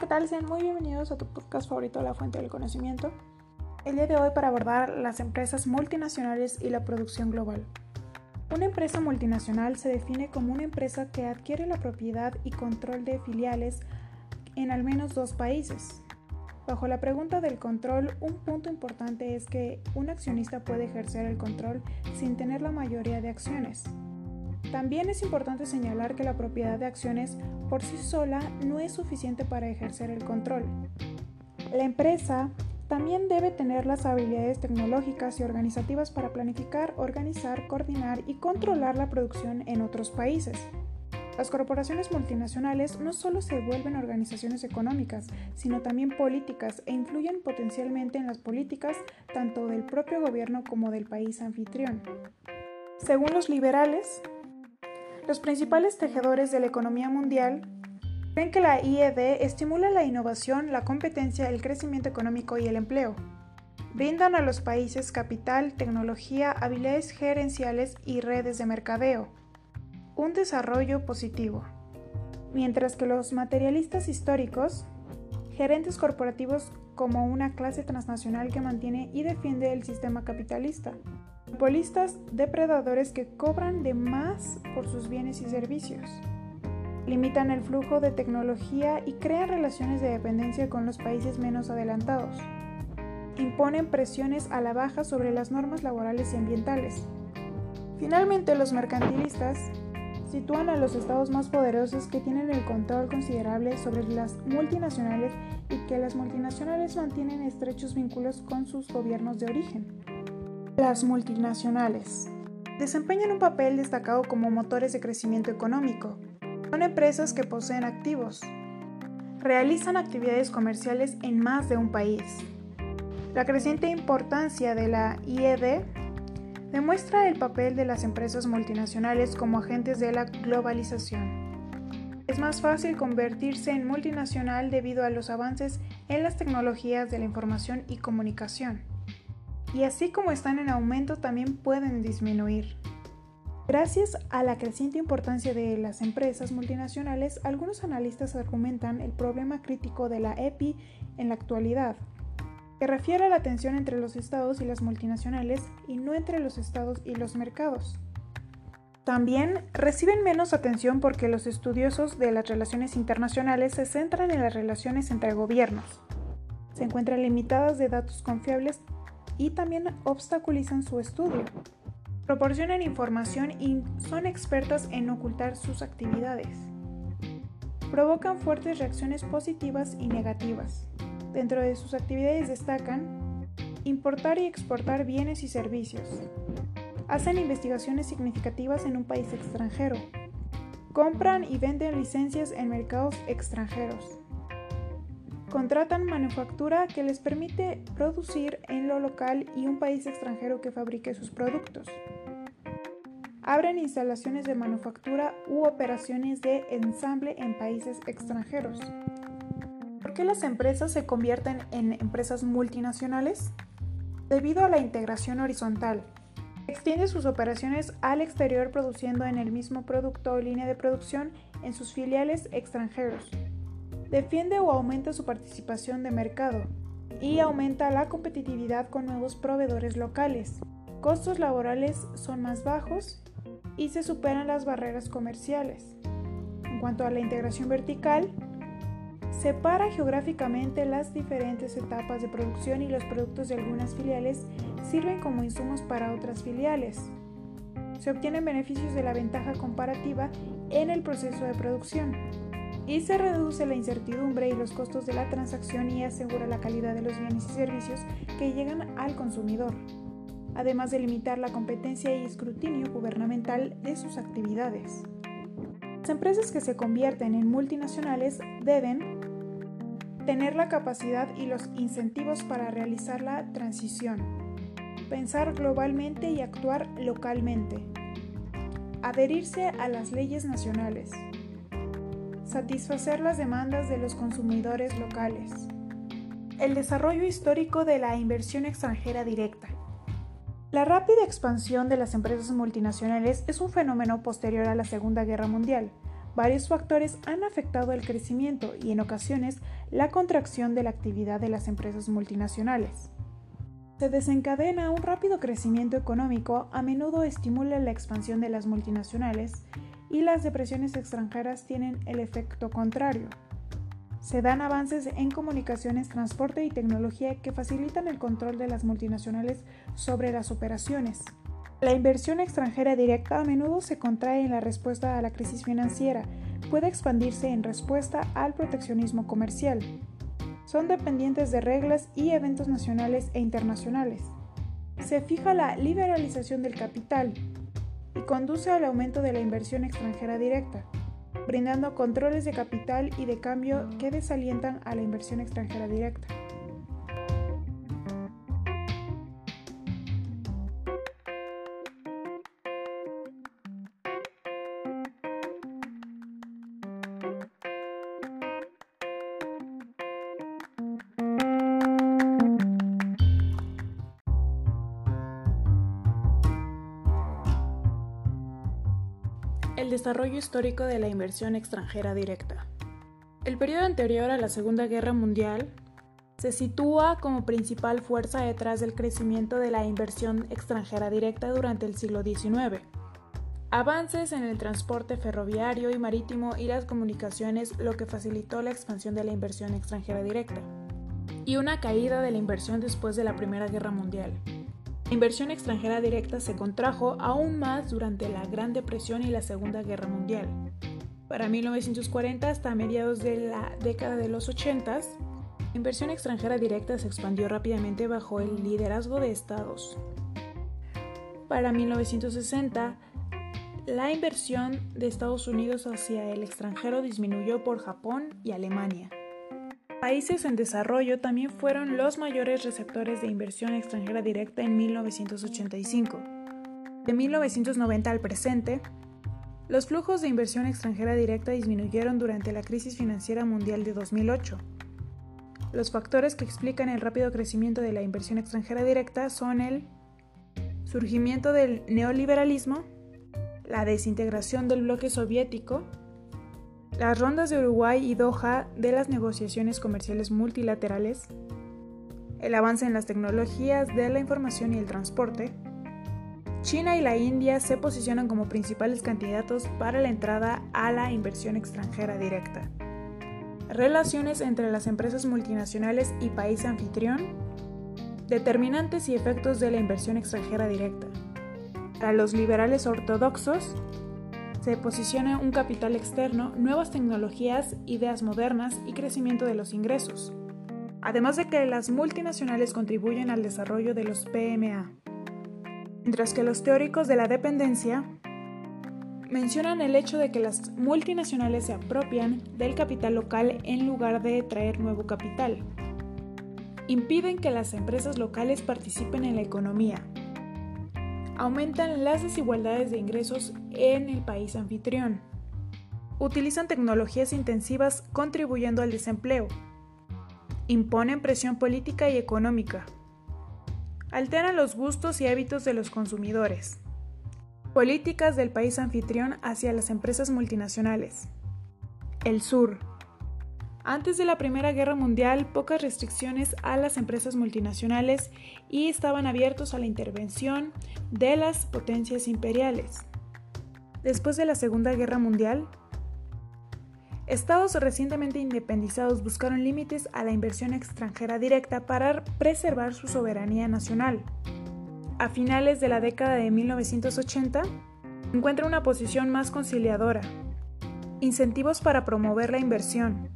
¿qué tal? Sean muy bienvenidos a tu podcast favorito, La Fuente del Conocimiento. El día de hoy para abordar las empresas multinacionales y la producción global. Una empresa multinacional se define como una empresa que adquiere la propiedad y control de filiales en al menos dos países. Bajo la pregunta del control, un punto importante es que un accionista puede ejercer el control sin tener la mayoría de acciones. También es importante señalar que la propiedad de acciones por sí sola no es suficiente para ejercer el control. La empresa también debe tener las habilidades tecnológicas y organizativas para planificar, organizar, coordinar y controlar la producción en otros países. Las corporaciones multinacionales no solo se vuelven organizaciones económicas, sino también políticas e influyen potencialmente en las políticas tanto del propio gobierno como del país anfitrión. Según los liberales, los principales tejedores de la economía mundial creen que la IED estimula la innovación, la competencia, el crecimiento económico y el empleo. Brindan a los países capital, tecnología, habilidades gerenciales y redes de mercadeo. Un desarrollo positivo. Mientras que los materialistas históricos, gerentes corporativos como una clase transnacional que mantiene y defiende el sistema capitalista. Monopolistas depredadores que cobran de más por sus bienes y servicios. Limitan el flujo de tecnología y crean relaciones de dependencia con los países menos adelantados. Imponen presiones a la baja sobre las normas laborales y ambientales. Finalmente, los mercantilistas sitúan a los estados más poderosos que tienen el control considerable sobre las multinacionales y que las multinacionales mantienen estrechos vínculos con sus gobiernos de origen. Las multinacionales desempeñan un papel destacado como motores de crecimiento económico. Son empresas que poseen activos. Realizan actividades comerciales en más de un país. La creciente importancia de la IED demuestra el papel de las empresas multinacionales como agentes de la globalización. Es más fácil convertirse en multinacional debido a los avances en las tecnologías de la información y comunicación y así como están en aumento también pueden disminuir. Gracias a la creciente importancia de las empresas multinacionales, algunos analistas argumentan el problema crítico de la EPI en la actualidad, que refiere a la tensión entre los estados y las multinacionales y no entre los estados y los mercados. También reciben menos atención porque los estudiosos de las relaciones internacionales se centran en las relaciones entre gobiernos. Se encuentran limitadas de datos confiables y también obstaculizan su estudio. Proporcionan información y son expertas en ocultar sus actividades. Provocan fuertes reacciones positivas y negativas. Dentro de sus actividades destacan importar y exportar bienes y servicios. Hacen investigaciones significativas en un país extranjero. Compran y venden licencias en mercados extranjeros Contratan manufactura que les permite producir en lo local y un país extranjero que fabrique sus productos. Abren instalaciones de manufactura u operaciones de ensamble en países extranjeros. ¿Por qué las empresas se convierten en empresas multinacionales? Debido a la integración horizontal. Extiende sus operaciones al exterior produciendo en el mismo producto o línea de producción en sus filiales extranjeros defiende o aumenta su participación de mercado y aumenta la competitividad con nuevos proveedores locales. Costos laborales son más bajos y se superan las barreras comerciales. En cuanto a la integración vertical, separa geográficamente las diferentes etapas de producción y los productos de algunas filiales sirven como insumos para otras filiales. Se obtienen beneficios de la ventaja comparativa en el proceso de producción y se reduce la incertidumbre y los costos de la transacción y asegura la calidad de los bienes y servicios que llegan al consumidor, además de limitar la competencia y escrutinio gubernamental de sus actividades. Las empresas que se convierten en multinacionales deben tener la capacidad y los incentivos para realizar la transición, pensar globalmente y actuar localmente, adherirse a las leyes nacionales, satisfacer las demandas de los consumidores locales. El desarrollo histórico de la inversión extranjera directa. La rápida expansión de las empresas multinacionales es un fenómeno posterior a la Segunda Guerra Mundial, varios factores han afectado el crecimiento y en ocasiones la contracción de la actividad de las empresas multinacionales. Se desencadena un rápido crecimiento económico, a menudo estimula la expansión de las multinacionales y las depresiones extranjeras tienen el efecto contrario. Se dan avances en comunicaciones, transporte y tecnología que facilitan el control de las multinacionales sobre las operaciones. La inversión extranjera directa a menudo se contrae en la respuesta a la crisis financiera, puede expandirse en respuesta al proteccionismo comercial. Son dependientes de reglas y eventos nacionales e internacionales. Se fija la liberalización del capital y conduce al aumento de la inversión extranjera directa, brindando controles de capital y de cambio que desalientan a la inversión extranjera directa. El desarrollo histórico de la inversión extranjera directa. El periodo anterior a la Segunda Guerra Mundial se sitúa como principal fuerza detrás del crecimiento de la inversión extranjera directa durante el siglo XIX. Avances en el transporte ferroviario y marítimo y las comunicaciones lo que facilitó la expansión de la inversión extranjera directa. Y una caída de la inversión después de la Primera Guerra Mundial. La inversión extranjera directa se contrajo aún más durante la Gran Depresión y la Segunda Guerra Mundial. Para 1940 hasta mediados de la década de los 80, la inversión extranjera directa se expandió rápidamente bajo el liderazgo de estados. Para 1960, la inversión de Estados Unidos hacia el extranjero disminuyó por Japón y Alemania. Países en desarrollo también fueron los mayores receptores de inversión extranjera directa en 1985. De 1990 al presente, los flujos de inversión extranjera directa disminuyeron durante la crisis financiera mundial de 2008. Los factores que explican el rápido crecimiento de la inversión extranjera directa son el surgimiento del neoliberalismo, la desintegración del bloque soviético, las rondas de Uruguay y Doha de las negociaciones comerciales multilaterales, el avance en las tecnologías de la información y el transporte, China y la India se posicionan como principales candidatos para la entrada a la inversión extranjera directa. Relaciones entre las empresas multinacionales y país anfitrión. Determinantes y efectos de la inversión extranjera directa. Para los liberales ortodoxos, se posiciona un capital externo, nuevas tecnologías, ideas modernas y crecimiento de los ingresos. Además de que las multinacionales contribuyen al desarrollo de los PMA. Mientras que los teóricos de la dependencia mencionan el hecho de que las multinacionales se apropian del capital local en lugar de traer nuevo capital. Impiden que las empresas locales participen en la economía, aumentan las desigualdades de ingresos en el país anfitrión. Utilizan tecnologías intensivas contribuyendo al desempleo. Imponen presión política y económica. Alteran los gustos y hábitos de los consumidores. Políticas del país anfitrión hacia las empresas multinacionales. El sur. Antes de la Primera Guerra Mundial, pocas restricciones a las empresas multinacionales y estaban abiertos a la intervención de las potencias imperiales. Después de la Segunda Guerra Mundial, estados recientemente independizados buscaron límites a la inversión extranjera directa para preservar su soberanía nacional. A finales de la década de 1980, encuentra una posición más conciliadora, incentivos para promover la inversión,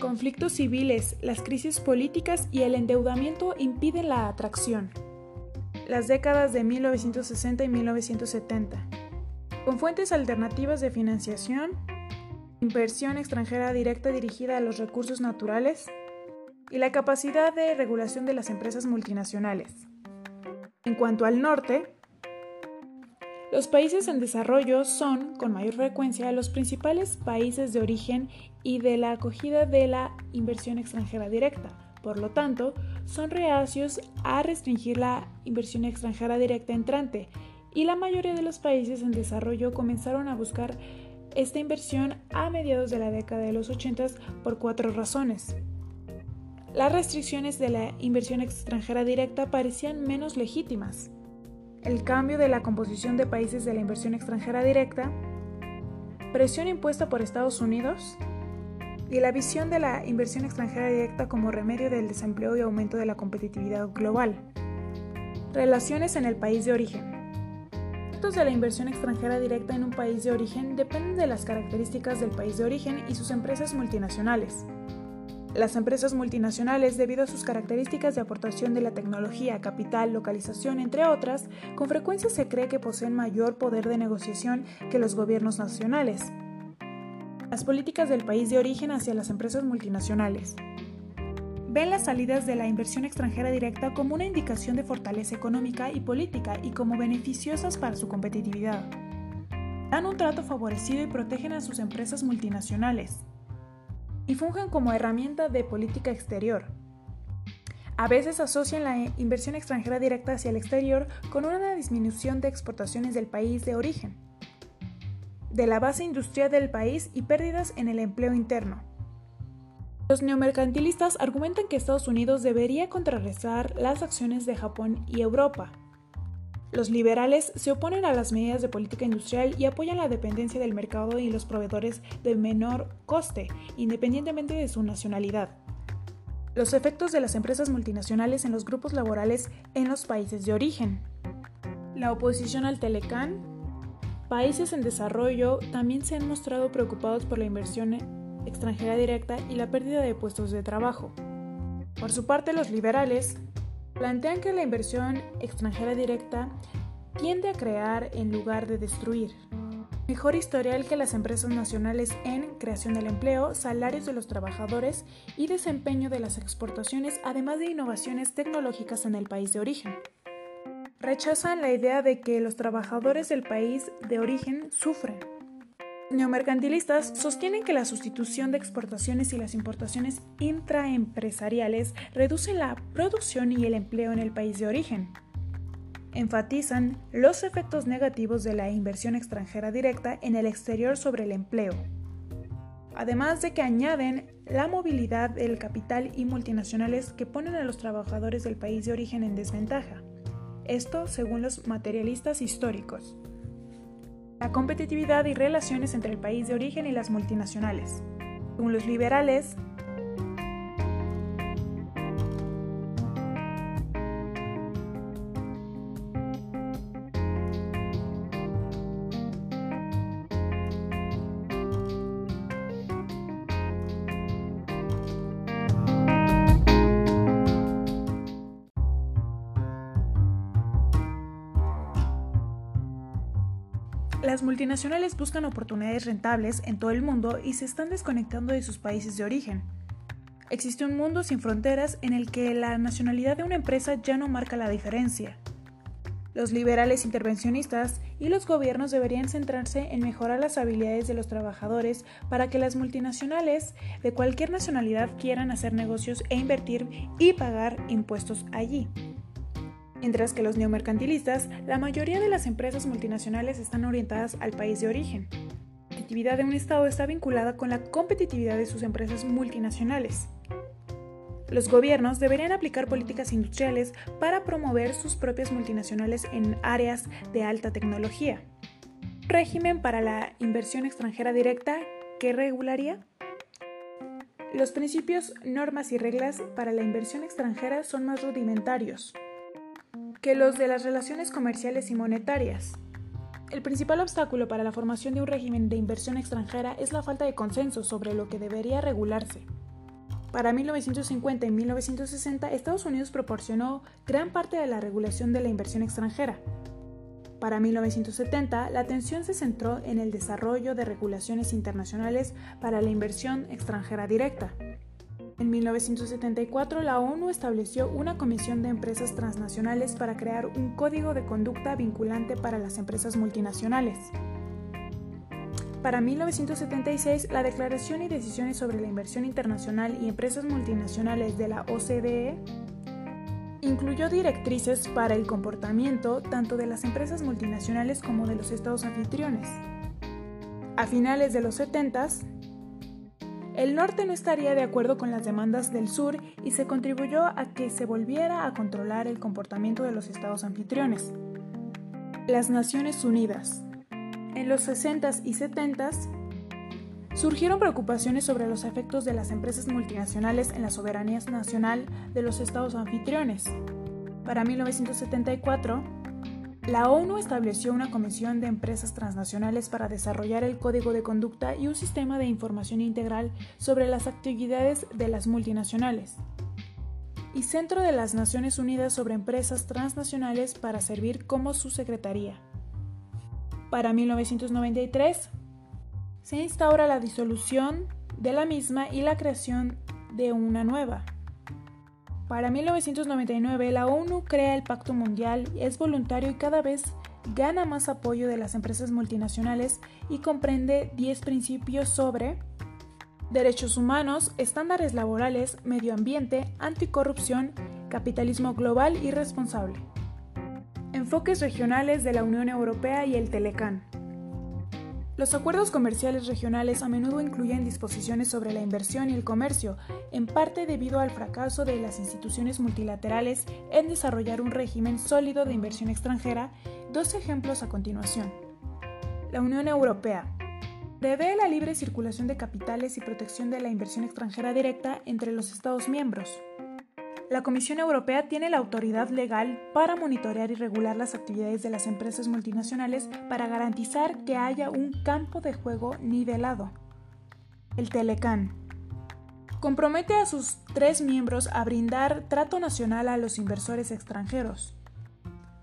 Conflictos civiles, las crisis políticas y el endeudamiento impiden la atracción. Las décadas de 1960 y 1970. Con fuentes alternativas de financiación, inversión extranjera directa dirigida a los recursos naturales y la capacidad de regulación de las empresas multinacionales. En cuanto al norte, los países en desarrollo son, con mayor frecuencia, los principales países de origen y de la acogida de la inversión extranjera directa. Por lo tanto, son reacios a restringir la inversión extranjera directa entrante y la mayoría de los países en desarrollo comenzaron a buscar esta inversión a mediados de la década de los 80 por cuatro razones. Las restricciones de la inversión extranjera directa parecían menos legítimas. El cambio de la composición de países de la inversión extranjera directa, presión impuesta por Estados Unidos y la visión de la inversión extranjera directa como remedio del desempleo y aumento de la competitividad global. Relaciones en el país de origen. Los de la inversión extranjera directa en un país de origen dependen de las características del país de origen y sus empresas multinacionales. Las empresas multinacionales, debido a sus características de aportación de la tecnología, capital, localización, entre otras, con frecuencia se cree que poseen mayor poder de negociación que los gobiernos nacionales. Las políticas del país de origen hacia las empresas multinacionales. Ven las salidas de la inversión extranjera directa como una indicación de fortaleza económica y política y como beneficiosas para su competitividad. Dan un trato favorecido y protegen a sus empresas multinacionales. Y fungen como herramienta de política exterior. A veces asocian la inversión extranjera directa hacia el exterior con una disminución de exportaciones del país de origen de la base industrial del país y pérdidas en el empleo interno. Los neomercantilistas argumentan que Estados Unidos debería contrarrestar las acciones de Japón y Europa. Los liberales se oponen a las medidas de política industrial y apoyan la dependencia del mercado y los proveedores de menor coste, independientemente de su nacionalidad. Los efectos de las empresas multinacionales en los grupos laborales en los países de origen. La oposición al Telecán Países en desarrollo también se han mostrado preocupados por la inversión extranjera directa y la pérdida de puestos de trabajo. Por su parte, los liberales plantean que la inversión extranjera directa tiende a crear en lugar de destruir. Mejor historial que las empresas nacionales en creación del empleo, salarios de los trabajadores y desempeño de las exportaciones, además de innovaciones tecnológicas en el país de origen rechazan la idea de que los trabajadores del país de origen sufren. Neomercantilistas sostienen que la sustitución de exportaciones y las importaciones intraempresariales reducen la producción y el empleo en el país de origen. Enfatizan los efectos negativos de la inversión extranjera directa en el exterior sobre el empleo. Además de que añaden la movilidad del capital y multinacionales que ponen a los trabajadores del país de origen en desventaja. Esto según los materialistas históricos. La competitividad y relaciones entre el país de origen y las multinacionales. Según los liberales, multinacionales buscan oportunidades rentables en todo el mundo y se están desconectando de sus países de origen. Existe un mundo sin fronteras en el que la nacionalidad de una empresa ya no marca la diferencia. Los liberales intervencionistas y los gobiernos deberían centrarse en mejorar las habilidades de los trabajadores para que las multinacionales de cualquier nacionalidad quieran hacer negocios e invertir y pagar impuestos allí. Mientras que los neomercantilistas, la mayoría de las empresas multinacionales están orientadas al país de origen. La competitividad de un Estado está vinculada con la competitividad de sus empresas multinacionales. Los gobiernos deberían aplicar políticas industriales para promover sus propias multinacionales en áreas de alta tecnología. ¿Un régimen para la inversión extranjera directa que regularía? Los principios, normas y reglas para la inversión extranjera son más rudimentarios que los de las relaciones comerciales y monetarias. El principal obstáculo para la formación de un régimen de inversión extranjera es la falta de consenso sobre lo que debería regularse. Para 1950 y 1960, Estados Unidos proporcionó gran parte de la regulación de la inversión extranjera. Para 1970, la atención se centró en el desarrollo de regulaciones internacionales para la inversión extranjera directa. En 1974, la ONU estableció una comisión de empresas transnacionales para crear un código de conducta vinculante para las empresas multinacionales. Para 1976, la Declaración y Decisiones sobre la Inversión Internacional y Empresas Multinacionales de la OCDE incluyó directrices para el comportamiento tanto de las empresas multinacionales como de los estados anfitriones. A finales de los 70, el norte no estaría de acuerdo con las demandas del sur y se contribuyó a que se volviera a controlar el comportamiento de los estados anfitriones. Las Naciones Unidas. En los 60s y 70s surgieron preocupaciones sobre los efectos de las empresas multinacionales en la soberanía nacional de los estados anfitriones. Para 1974, la ONU estableció una comisión de empresas transnacionales para desarrollar el código de conducta y un sistema de información integral sobre las actividades de las multinacionales y Centro de las Naciones Unidas sobre Empresas Transnacionales para servir como su secretaría. Para 1993, se instaura la disolución de la misma y la creación de una nueva. Para 1999, la ONU crea el Pacto Mundial, es voluntario y cada vez gana más apoyo de las empresas multinacionales y comprende 10 principios sobre derechos humanos, estándares laborales, medio ambiente, anticorrupción, capitalismo global y responsable. Enfoques regionales de la Unión Europea y el Telecán. Los acuerdos comerciales regionales a menudo incluyen disposiciones sobre la inversión y el comercio, en parte debido al fracaso de las instituciones multilaterales en desarrollar un régimen sólido de inversión extranjera. Dos ejemplos a continuación. La Unión Europea, prevé la libre circulación de capitales y protección de la inversión extranjera directa entre los Estados miembros. La Comisión Europea tiene la autoridad legal para monitorear y regular las actividades de las empresas multinacionales para garantizar que haya un campo de juego nivelado. El Telecan compromete a sus tres miembros a brindar trato nacional a los inversores extranjeros.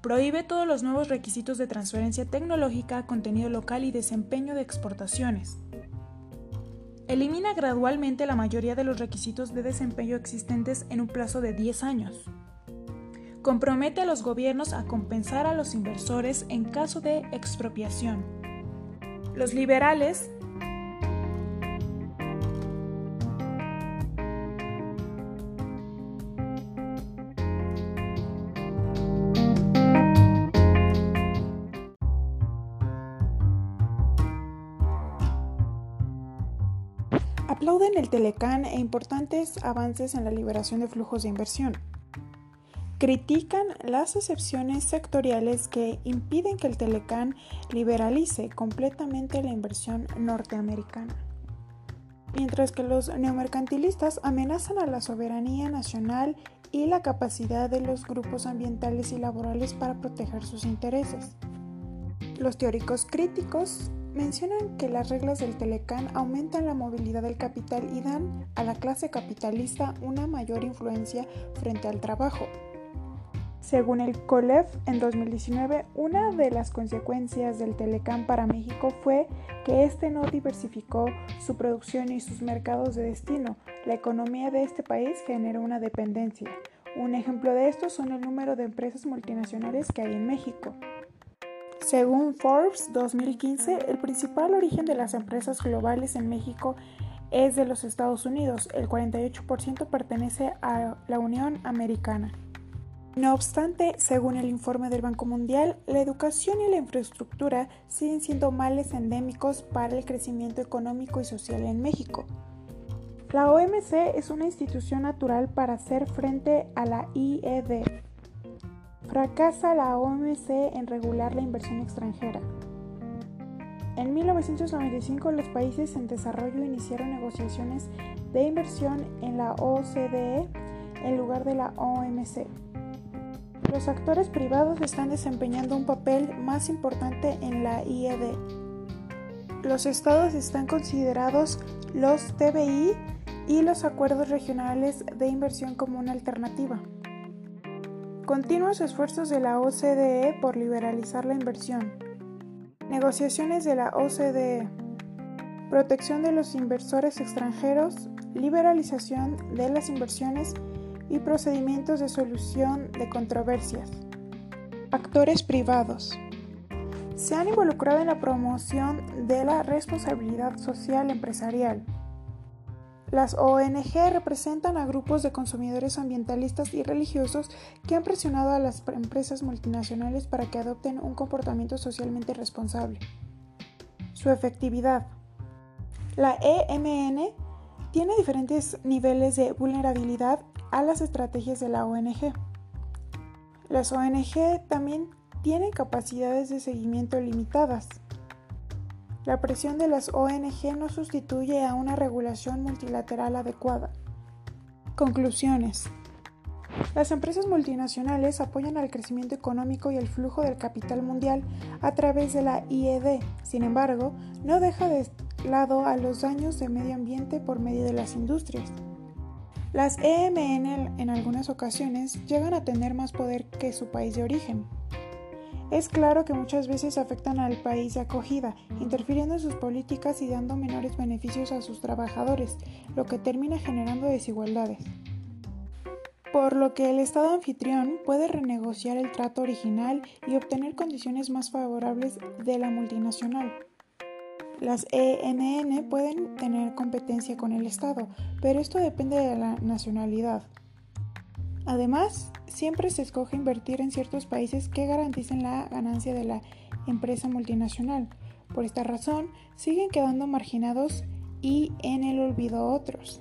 Prohíbe todos los nuevos requisitos de transferencia tecnológica, contenido local y desempeño de exportaciones. Elimina gradualmente la mayoría de los requisitos de desempeño existentes en un plazo de 10 años. Compromete a los gobiernos a compensar a los inversores en caso de expropiación. Los liberales aplauden el Telecán e importantes avances en la liberación de flujos de inversión. Critican las excepciones sectoriales que impiden que el Telecán liberalice completamente la inversión norteamericana. Mientras que los neomercantilistas amenazan a la soberanía nacional y la capacidad de los grupos ambientales y laborales para proteger sus intereses. Los teóricos críticos mencionan que las reglas del Telecán aumentan la movilidad del capital y dan a la clase capitalista una mayor influencia frente al trabajo. Según el COLEF, en 2019, una de las consecuencias del Telecán para México fue que este no diversificó su producción y sus mercados de destino. La economía de este país generó una dependencia. Un ejemplo de esto son el número de empresas multinacionales que hay en México. Según Forbes 2015, el principal origen de las empresas globales en México es de los Estados Unidos, el 48% pertenece a la Unión Americana. No obstante, según el informe del Banco Mundial, la educación y la infraestructura siguen siendo males endémicos para el crecimiento económico y social en México. La OMC es una institución natural para hacer frente a la IED, Fracasa la OMC en regular la inversión extranjera. En 1995 los países en desarrollo iniciaron negociaciones de inversión en la OCDE en lugar de la OMC. Los actores privados están desempeñando un papel más importante en la IED. Los estados están considerados los TBI y los acuerdos regionales de inversión como una alternativa. Continuos esfuerzos de la OCDE por liberalizar la inversión. Negociaciones de la OCDE. Protección de los inversores extranjeros, liberalización de las inversiones y procedimientos de solución de controversias. Actores privados. Se han involucrado en la promoción de la responsabilidad social empresarial las ONG representan a grupos de consumidores ambientalistas y religiosos que han presionado a las empresas multinacionales para que adopten un comportamiento socialmente responsable. Su efectividad. La EMN tiene diferentes niveles de vulnerabilidad a las estrategias de la ONG. Las ONG también tienen capacidades de seguimiento limitadas. La presión de las ONG no sustituye a una regulación multilateral adecuada. Conclusiones. Las empresas multinacionales apoyan al crecimiento económico y el flujo del capital mundial a través de la IED. Sin embargo, no deja de lado a los daños de medio ambiente por medio de las industrias. Las EMN en algunas ocasiones llegan a tener más poder que su país de origen. Es claro que muchas veces afectan al país de acogida, interfiriendo en sus políticas y dando menores beneficios a sus trabajadores, lo que termina generando desigualdades. Por lo que el Estado anfitrión puede renegociar el trato original y obtener condiciones más favorables de la multinacional. Las EMN pueden tener competencia con el Estado, pero esto depende de la nacionalidad. Además, siempre se escoge invertir en ciertos países que garanticen la ganancia de la empresa multinacional. Por esta razón, siguen quedando marginados y en el olvido otros.